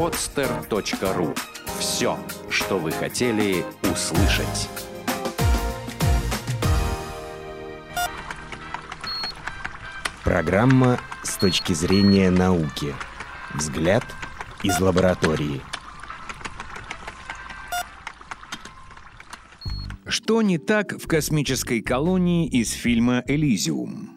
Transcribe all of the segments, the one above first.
podster.ru. Все, что вы хотели услышать. Программа с точки зрения науки. Взгляд из лаборатории. Что не так в космической колонии из фильма «Элизиум»?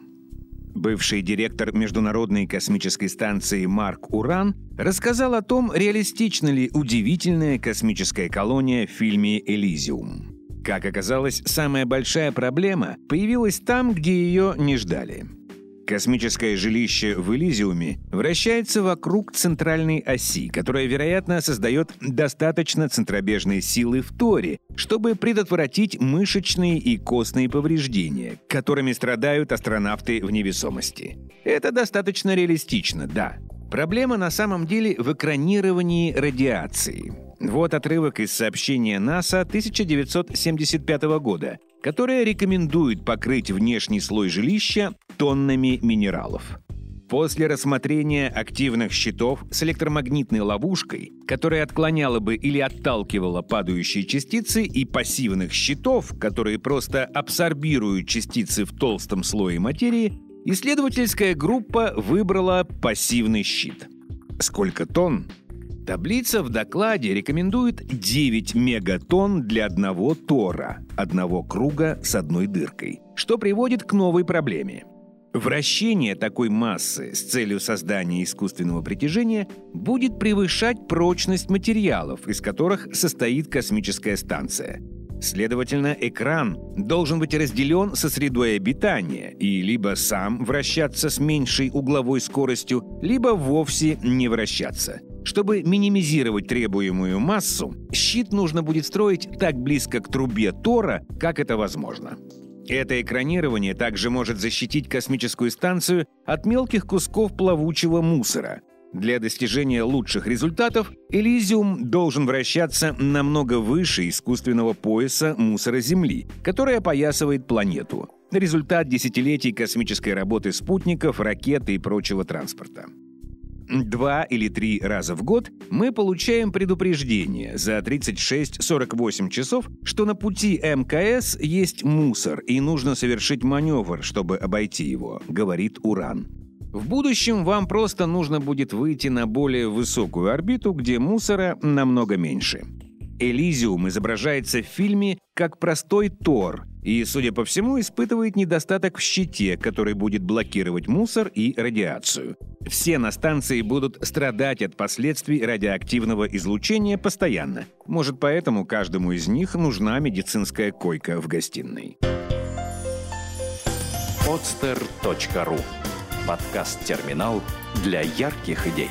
Бывший директор Международной космической станции Марк Уран рассказал о том, реалистична ли удивительная космическая колония в фильме «Элизиум». Как оказалось, самая большая проблема появилась там, где ее не ждали – Космическое жилище в Элизиуме вращается вокруг центральной оси, которая, вероятно, создает достаточно центробежной силы в Торе, чтобы предотвратить мышечные и костные повреждения, которыми страдают астронавты в невесомости. Это достаточно реалистично, да. Проблема на самом деле в экранировании радиации. Вот отрывок из сообщения НАСА 1975 года, которое рекомендует покрыть внешний слой жилища тоннами минералов. После рассмотрения активных щитов с электромагнитной ловушкой, которая отклоняла бы или отталкивала падающие частицы, и пассивных щитов, которые просто абсорбируют частицы в толстом слое материи, исследовательская группа выбрала пассивный щит. Сколько тонн? Таблица в докладе рекомендует 9 мегатонн для одного тора, одного круга с одной дыркой, что приводит к новой проблеме. Вращение такой массы с целью создания искусственного притяжения будет превышать прочность материалов, из которых состоит космическая станция. Следовательно, экран должен быть разделен со средой обитания и либо сам вращаться с меньшей угловой скоростью, либо вовсе не вращаться – чтобы минимизировать требуемую массу, щит нужно будет строить так близко к трубе Тора, как это возможно. Это экранирование также может защитить космическую станцию от мелких кусков плавучего мусора. Для достижения лучших результатов Элизиум должен вращаться намного выше искусственного пояса мусора Земли, который опоясывает планету. Результат десятилетий космической работы спутников, ракет и прочего транспорта. Два или три раза в год мы получаем предупреждение за 36-48 часов, что на пути МКС есть мусор и нужно совершить маневр, чтобы обойти его, говорит Уран. В будущем вам просто нужно будет выйти на более высокую орбиту, где мусора намного меньше. Элизиум изображается в фильме как простой Тор и, судя по всему, испытывает недостаток в щите, который будет блокировать мусор и радиацию. Все на станции будут страдать от последствий радиоактивного излучения постоянно. Может, поэтому каждому из них нужна медицинская койка в гостиной. podster.ru Подкаст-терминал для ярких идей.